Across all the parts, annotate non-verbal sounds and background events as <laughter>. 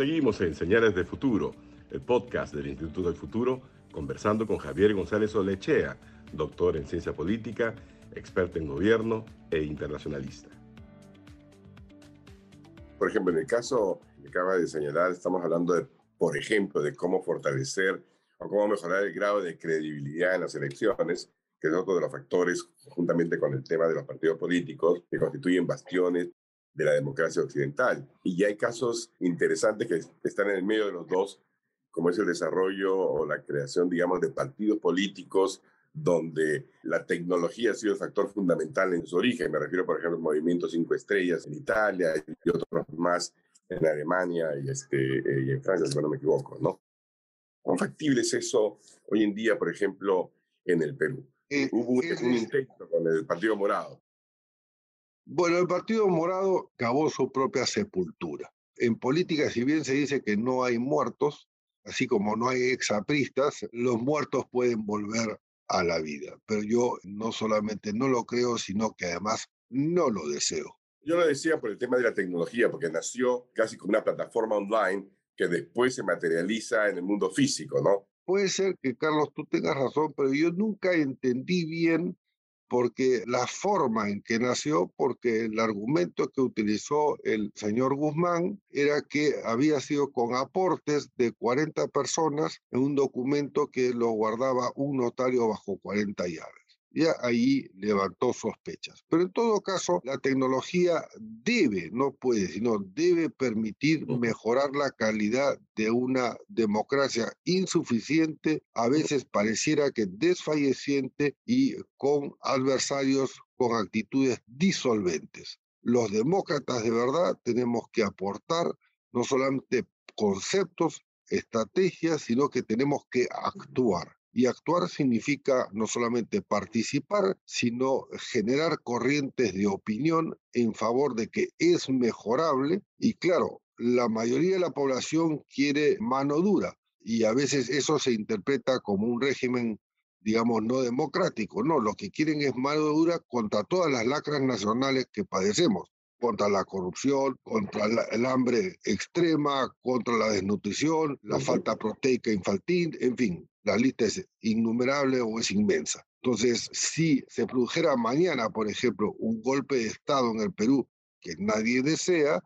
Seguimos en Señales de Futuro, el podcast del Instituto del Futuro, conversando con Javier González Olechea, doctor en ciencia política, experto en gobierno e internacionalista. Por ejemplo, en el caso que acaba de señalar, estamos hablando, de, por ejemplo, de cómo fortalecer o cómo mejorar el grado de credibilidad en las elecciones, que es otro de los factores, juntamente con el tema de los partidos políticos, que constituyen bastiones de la democracia occidental. Y ya hay casos interesantes que están en el medio de los dos, como es el desarrollo o la creación, digamos, de partidos políticos donde la tecnología ha sido el factor fundamental en su origen. Me refiero, por ejemplo, al movimiento Cinco Estrellas en Italia y otros más en Alemania y, este, eh, y en Francia, si no me equivoco, ¿no? ¿Cuán factible es eso hoy en día, por ejemplo, en el Perú? Eh, Hubo un, un intento con el Partido Morado. Bueno, el Partido Morado cavó su propia sepultura. En política, si bien se dice que no hay muertos, así como no hay exapristas, los muertos pueden volver a la vida. Pero yo no solamente no lo creo, sino que además no lo deseo. Yo lo decía por el tema de la tecnología, porque nació casi como una plataforma online que después se materializa en el mundo físico, ¿no? Puede ser que, Carlos, tú tengas razón, pero yo nunca entendí bien porque la forma en que nació, porque el argumento que utilizó el señor Guzmán era que había sido con aportes de 40 personas en un documento que lo guardaba un notario bajo 40 llaves ya ahí levantó sospechas. Pero en todo caso, la tecnología debe, no puede, sino debe permitir mejorar la calidad de una democracia insuficiente, a veces pareciera que desfalleciente y con adversarios con actitudes disolventes. Los demócratas de verdad tenemos que aportar no solamente conceptos, estrategias, sino que tenemos que actuar. Y actuar significa no solamente participar, sino generar corrientes de opinión en favor de que es mejorable. Y claro, la mayoría de la población quiere mano dura y a veces eso se interpreta como un régimen, digamos, no democrático. No, lo que quieren es mano dura contra todas las lacras nacionales que padecemos contra la corrupción, contra el hambre extrema, contra la desnutrición, la falta proteica infantil, en fin, la lista es innumerable o es inmensa. Entonces, si se produjera mañana, por ejemplo, un golpe de Estado en el Perú que nadie desea,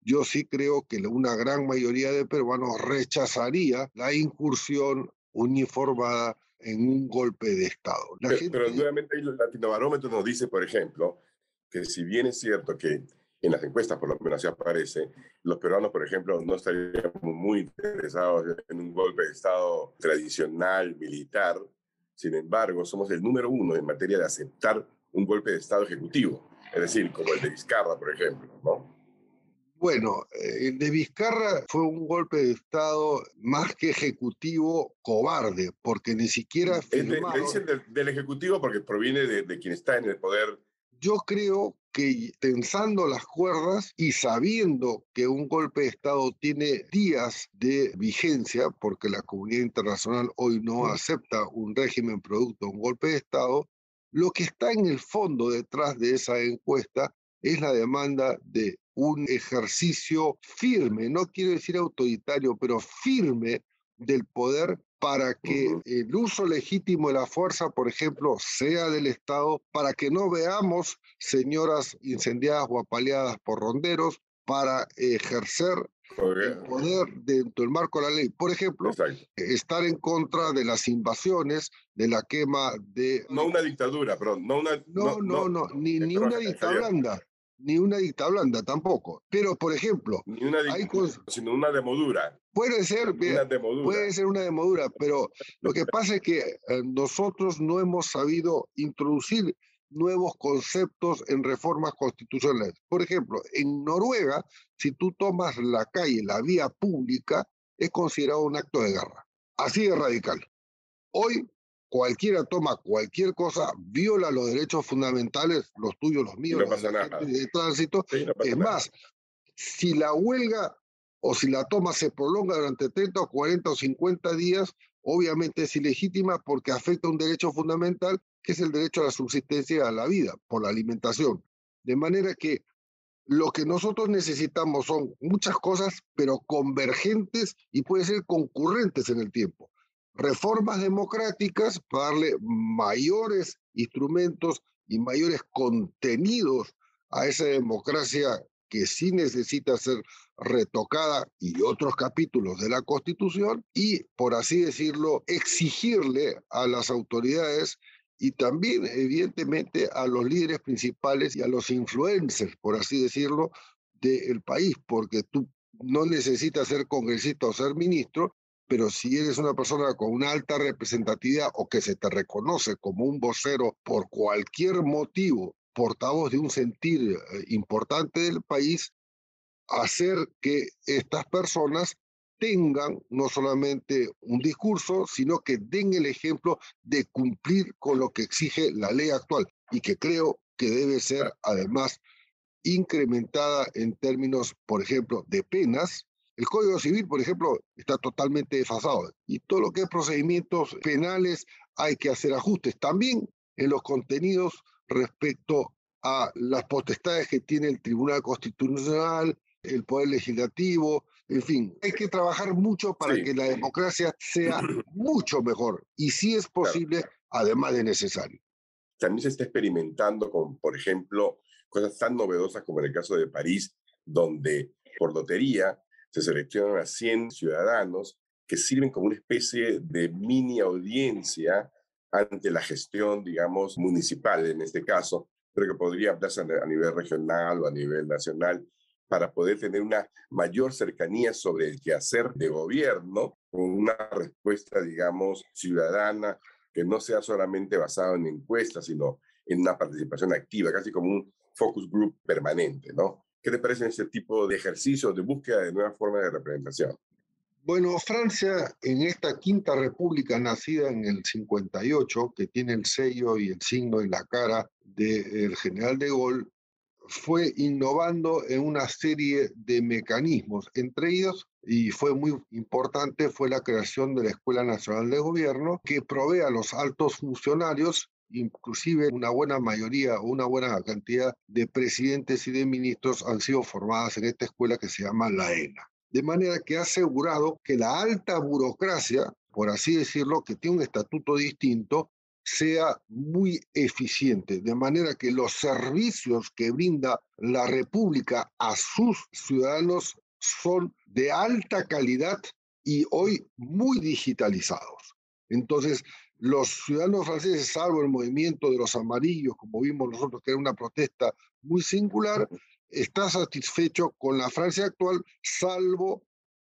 yo sí creo que una gran mayoría de peruanos rechazaría la incursión uniformada en un golpe de Estado. pero, nuevamente el latinobarómetro nos dice, por ejemplo, que si bien es cierto que en las encuestas por lo menos así aparece, los peruanos, por ejemplo, no estarían muy interesados en un golpe de Estado tradicional, militar. Sin embargo, somos el número uno en materia de aceptar un golpe de Estado ejecutivo, es decir, como el de Vizcarra, por ejemplo, ¿no? Bueno, eh, el de Vizcarra fue un golpe de Estado más que ejecutivo cobarde, porque ni siquiera... Firmaron... dicen del, Ejecutivo porque proviene de, de quien está en el poder yo creo que tensando las cuerdas y sabiendo que un golpe de Estado tiene días de vigencia, porque la comunidad internacional hoy no acepta un régimen producto de un golpe de Estado, lo que está en el fondo detrás de esa encuesta es la demanda de un ejercicio firme, no quiero decir autoritario, pero firme del poder para que el uso legítimo de la fuerza, por ejemplo, sea del Estado, para que no veamos señoras incendiadas o apaleadas por ronderos, para ejercer el poder dentro del marco de la ley. Por ejemplo, estar en contra de las invasiones, de la quema de... No una dictadura, perdón, no una... No, no, no, ni, ni una dictadura blanda ni una dicta blanda tampoco. Pero, por ejemplo, ni una sino una demodura. Puede ser, puede ser una demodura, pero lo que pasa es que eh, nosotros no hemos sabido introducir nuevos conceptos en reformas constitucionales. Por ejemplo, en Noruega, si tú tomas la calle, la vía pública, es considerado un acto de guerra. Así de radical. Hoy cualquiera toma cualquier cosa, viola los derechos fundamentales, los tuyos, los míos, no nada. de tránsito. es más, si la huelga o si la toma se prolonga durante 30 o 40 o 50 días, obviamente es ilegítima porque afecta un derecho fundamental que es el derecho a la subsistencia y a la vida por la alimentación. De manera que lo que nosotros necesitamos son muchas cosas, pero convergentes y puede ser concurrentes en el tiempo. Reformas democráticas para darle mayores instrumentos y mayores contenidos a esa democracia que sí necesita ser retocada y otros capítulos de la Constitución y, por así decirlo, exigirle a las autoridades y también, evidentemente, a los líderes principales y a los influencers, por así decirlo, del país, porque tú no necesitas ser congresista o ser ministro, pero si eres una persona con una alta representatividad o que se te reconoce como un vocero por cualquier motivo, portavoz de un sentir eh, importante del país, hacer que estas personas tengan no solamente un discurso, sino que den el ejemplo de cumplir con lo que exige la ley actual y que creo que debe ser además incrementada en términos, por ejemplo, de penas. El Código Civil, por ejemplo, está totalmente desfasado y todo lo que es procedimientos penales hay que hacer ajustes. También en los contenidos respecto a las potestades que tiene el Tribunal Constitucional, el Poder Legislativo, en fin, hay que trabajar mucho para que la democracia sea <clears throat> mucho mejor y si es posible, además de necesario. También se está experimentando con, por ejemplo, cosas tan novedosas como en el caso de París, donde por lotería se seleccionan a 100 ciudadanos que sirven como una especie de mini audiencia ante la gestión, digamos, municipal en este caso, pero que podría hablarse a nivel regional o a nivel nacional, para poder tener una mayor cercanía sobre el quehacer de gobierno, con una respuesta, digamos, ciudadana, que no sea solamente basada en encuestas, sino en una participación activa, casi como un focus group permanente, ¿no? ¿Qué te parece ese tipo de ejercicio de búsqueda de nuevas formas de representación? Bueno, Francia, en esta quinta república nacida en el 58, que tiene el sello y el signo y la cara del general de Gaulle, fue innovando en una serie de mecanismos, entre ellos, y fue muy importante, fue la creación de la Escuela Nacional de Gobierno, que provee a los altos funcionarios inclusive una buena mayoría o una buena cantidad de presidentes y de ministros han sido formadas en esta escuela que se llama la ENA. De manera que ha asegurado que la alta burocracia, por así decirlo, que tiene un estatuto distinto, sea muy eficiente, de manera que los servicios que brinda la República a sus ciudadanos son de alta calidad y hoy muy digitalizados. Entonces, los ciudadanos franceses, salvo el movimiento de los amarillos, como vimos nosotros, que era una protesta muy singular, está satisfecho con la Francia actual, salvo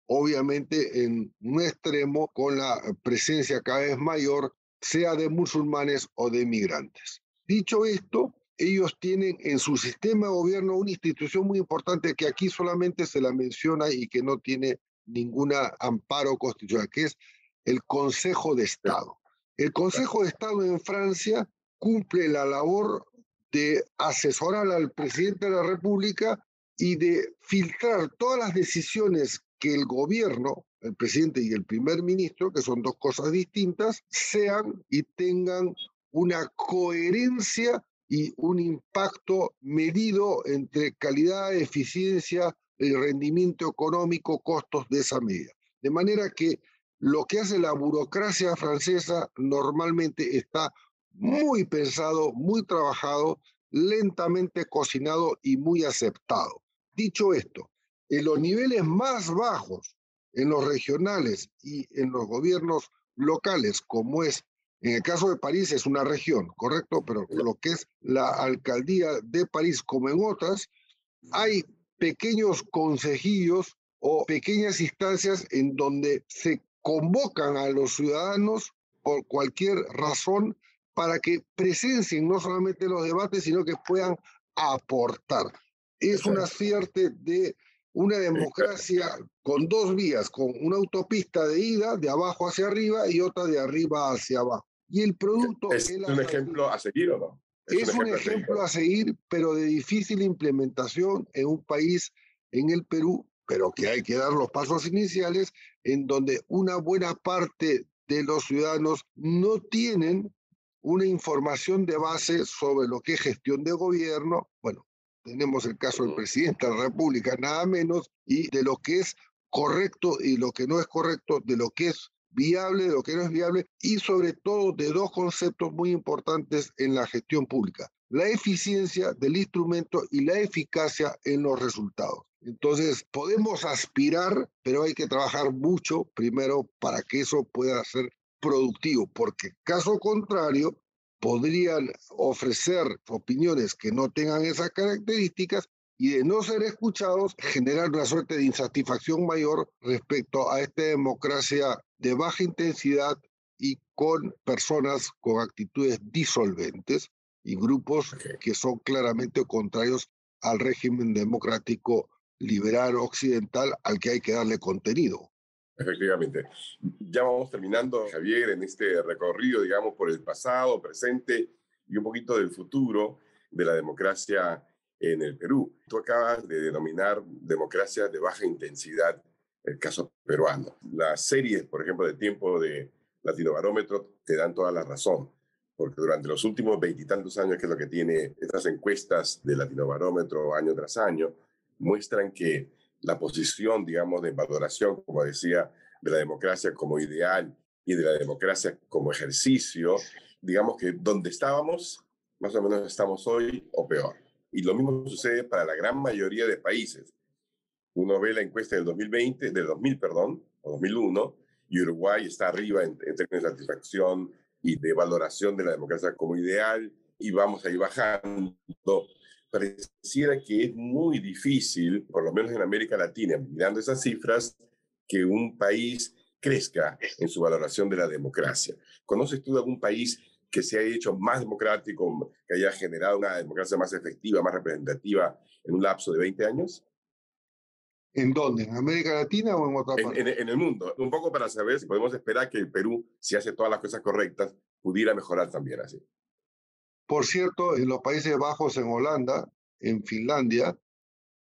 obviamente en un extremo con la presencia cada vez mayor sea de musulmanes o de migrantes. Dicho esto, ellos tienen en su sistema de gobierno una institución muy importante que aquí solamente se la menciona y que no tiene ningún amparo constitucional, que es el Consejo de Estado. El Consejo de Estado en Francia cumple la labor de asesorar al presidente de la República y de filtrar todas las decisiones que el gobierno el presidente y el primer ministro, que son dos cosas distintas, sean y tengan una coherencia y un impacto medido entre calidad, eficiencia, el rendimiento económico, costos de esa medida. De manera que lo que hace la burocracia francesa normalmente está muy pensado, muy trabajado, lentamente cocinado y muy aceptado. Dicho esto, en los niveles más bajos en los regionales y en los gobiernos locales, como es, en el caso de París es una región, correcto, pero lo que es la alcaldía de París, como en otras, hay pequeños consejillos o pequeñas instancias en donde se convocan a los ciudadanos por cualquier razón para que presencien no solamente los debates, sino que puedan aportar. Es una suerte de una democracia con dos vías, con una autopista de ida de abajo hacia arriba y otra de arriba hacia abajo. Y el producto... ¿Es, un ejemplo a seguir o no? Es, un, ejemplo, a seguir, pero de difícil implementación en un país, en el Perú, pero que hay que dar los pasos iniciales, en donde una buena parte de los ciudadanos no tienen una información de base sobre lo que es gestión de gobierno, bueno, tenemos el caso del presidente de la República, nada menos, y de lo que es correcto y lo que no es correcto, de lo que es viable, de lo que no es viable, y sobre todo de dos conceptos muy importantes en la gestión pública, la eficiencia del instrumento y la eficacia en los resultados. Entonces, podemos aspirar, pero hay que trabajar mucho primero para que eso pueda ser productivo, porque caso contrario, podrían ofrecer opiniones que no tengan esas características y de no ser escuchados generar una suerte de insatisfacción mayor respecto a esta democracia de baja intensidad y con personas con actitudes disolventes y grupos que son claramente contrarios al régimen democrático liberal occidental al que hay que darle contenido. Efectivamente. Ya vamos terminando, Javier, en este recorrido, digamos, por el pasado, presente y un poquito del futuro de la democracia en el Perú. Tú acabas de denominar democracia de baja intensidad el caso peruano. Las series, por ejemplo, de tiempo de Latino Barómetro te dan toda la razón, porque durante los últimos veintitantos años, que es lo que tiene estas encuestas de Latino Barómetro año tras año, muestran que la posición, digamos, de valoración, como decía, de la democracia como ideal y de la democracia como ejercicio, digamos que donde estábamos, más o menos estamos hoy o peor. Y lo mismo sucede para la gran mayoría de países. Uno ve la encuesta del 2020, del 2000, perdón, o 2001, y Uruguay está arriba en, términos de satisfacción y de valoración de la democracia como ideal, y vamos a ir bajando pareciera que es muy difícil, por lo menos en América Latina, mirando esas cifras, que un país crezca en su valoración de la democracia. ¿Conoces tú algún país que se haya hecho más democrático, que haya generado una democracia más efectiva, más representativa en un lapso de 20 años? ¿En dónde? ¿En América Latina o en otra parte? En, en, el mundo. Un poco para saber si podemos esperar que el Perú, si hace todas las cosas correctas, pudiera mejorar también así. Por cierto, en los Países Bajos, en Holanda, en Finlandia,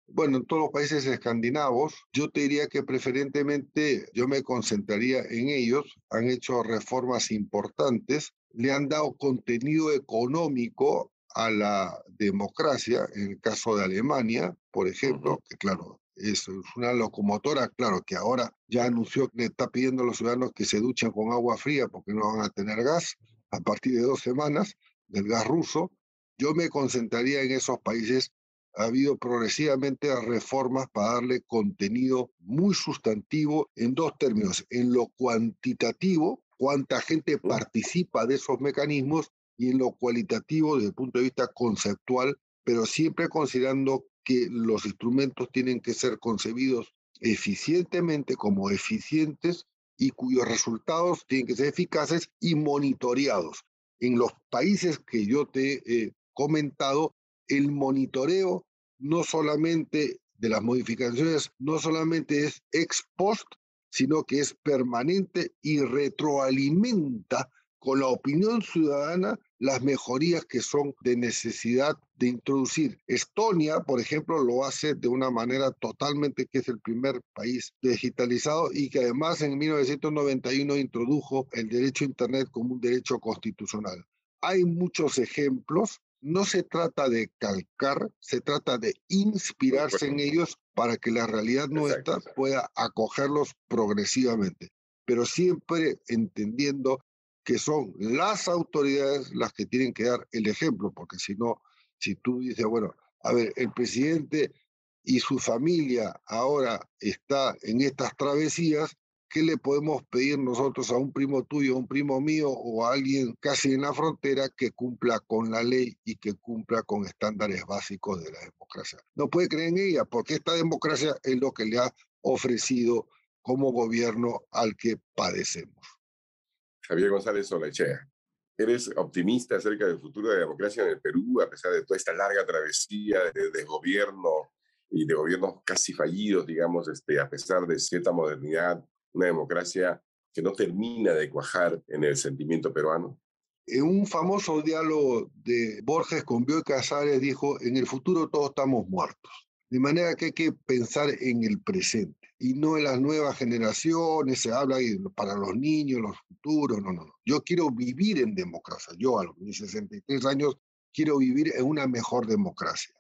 bueno, en todos los países escandinavos, yo te diría que preferentemente yo me concentraría en ellos. Han hecho reformas importantes, le han dado contenido económico a la democracia, en el caso de Alemania, por ejemplo, que claro, es una locomotora, claro, que ahora ya anunció que le está pidiendo a los ciudadanos que se duchen con agua fría porque no van a tener gas a partir de dos semanas del gas ruso, yo me concentraría en esos países. Ha habido progresivamente reformas para darle contenido muy sustantivo en dos términos, en lo cuantitativo, cuánta gente participa de esos mecanismos, y en lo cualitativo desde el punto de vista conceptual, pero siempre considerando que los instrumentos tienen que ser concebidos eficientemente como eficientes y cuyos resultados tienen que ser eficaces y monitoreados en los países que yo te he comentado, el monitoreo no solamente de las modificaciones, no solamente es ex post, sino que es permanente y retroalimenta con la opinión ciudadana las mejorías que son de necesidad de introducir. Estonia, por ejemplo, lo hace de una manera totalmente que es el primer país digitalizado y que además en 1991 introdujo el derecho a Internet como un derecho constitucional. Hay muchos ejemplos. No se trata de calcar, se trata de inspirarse en ellos para que la realidad nuestra pueda acogerlos progresivamente, pero siempre entendiendo que son las autoridades las que tienen que dar el ejemplo, porque si no, si tú dices, bueno, a ver, el presidente y su familia ahora está en estas travesías, ¿qué le podemos pedir nosotros a un primo tuyo, a un primo mío o a alguien casi en la frontera que cumpla con la ley y que cumpla con estándares básicos de la democracia? No puede creer en ella porque esta democracia es lo que le ha ofrecido como gobierno al que padecemos. Javier González Solechea. ¿Eres optimista acerca del futuro de la democracia en el Perú, a pesar de toda esta larga travesía de, gobierno y de gobiernos casi fallidos, digamos, este, a pesar de cierta modernidad, una democracia que no termina de cuajar en el sentimiento peruano? En un famoso diálogo de Borges con Bioy Casares dijo, en el futuro todos estamos muertos. De manera que hay que pensar en el presente y no en las nuevas generaciones, se habla para los niños, los futuros, no, no, no. Yo quiero vivir en democracia, yo a los 63 años quiero vivir en una mejor democracia.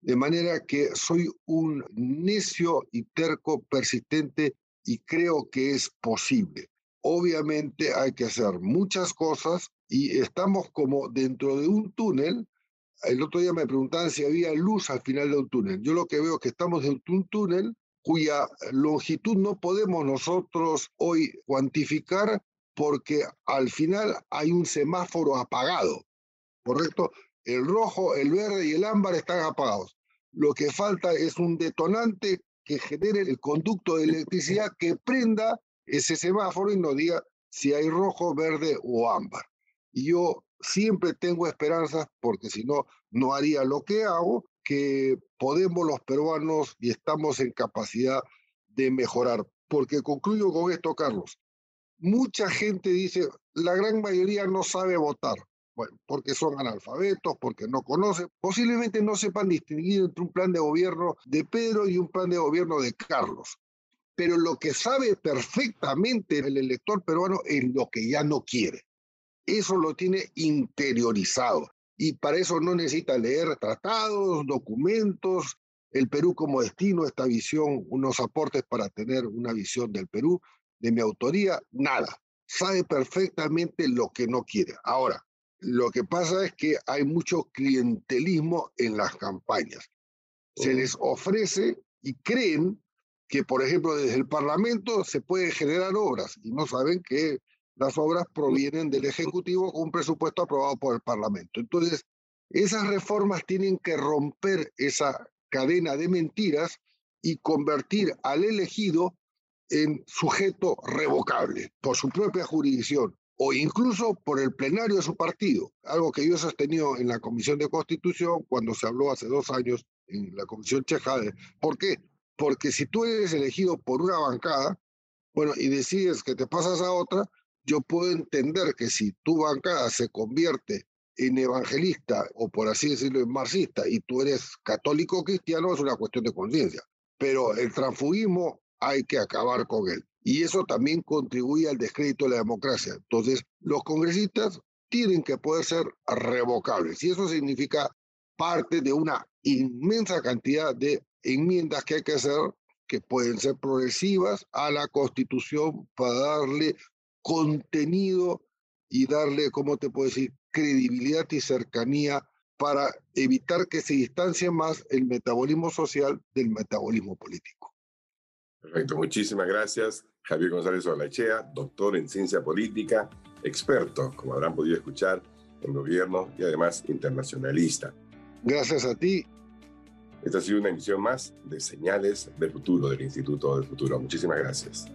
De manera que soy un necio y terco persistente y creo que es posible. Obviamente hay que hacer muchas cosas y estamos como dentro de un túnel. El otro día me preguntaban si había luz al final del túnel. Yo lo que veo es que estamos en un túnel cuya longitud no podemos nosotros hoy cuantificar porque al final hay un semáforo apagado, ¿correcto? El rojo, el verde y el ámbar están apagados. Lo que falta es un detonante que genere el conducto de electricidad que prenda ese semáforo y nos diga si hay rojo, verde o ámbar. Y yo siempre tengo esperanzas, porque si no, no haría lo que hago, que podemos los peruanos y estamos en capacidad de mejorar. Porque concluyo con esto, Carlos. Mucha gente dice, la gran mayoría no sabe votar. Bueno, porque son analfabetos, porque no conocen, posiblemente no sepan distinguir entre un plan de gobierno de Pedro y un plan de gobierno de Carlos. Pero lo que sabe perfectamente el elector peruano es lo que ya no quiere. Eso lo tiene interiorizado y para eso no necesita leer tratados, documentos, el Perú como destino, esta visión, unos aportes para tener una visión del Perú, de mi autoría, nada. Sabe perfectamente lo que no quiere. Ahora, lo que pasa es que hay mucho clientelismo en las campañas. Se les ofrece y creen que, por ejemplo, desde el Parlamento se pueden generar obras y no saben que las obras provienen del Ejecutivo con un presupuesto aprobado por el Parlamento. Entonces, esas reformas tienen que romper esa cadena de mentiras y convertir al elegido en sujeto revocable por su propia jurisdicción o incluso por el plenario de su partido, algo que yo he sostenido en la Comisión de Constitución cuando se habló hace dos años en la Comisión Cheja. ¿Por qué? Porque si tú eres elegido por una bancada, bueno, y decides que te pasas a otra, yo puedo entender que si tu bancada se convierte en evangelista o por así decirlo en marxista y tú eres católico cristiano es una cuestión de conciencia. Pero el transfugismo hay que acabar con él. Y eso también contribuye al descrédito de la democracia. Entonces, los congresistas tienen que poder ser revocables. Y eso significa parte de una inmensa cantidad de enmiendas que hay que hacer que pueden ser progresivas a la Constitución para darle contenido y darle, ¿cómo te puedo decir?, credibilidad y cercanía para evitar que se distancie más el metabolismo social del metabolismo político. Perfecto, muchísimas gracias. Javier González Olachea, doctor en ciencia política, experto, como habrán podido escuchar, en gobierno y además internacionalista. Gracias a ti. Esta ha sido una emisión más de Señales del Futuro del Instituto del Futuro. Muchísimas gracias.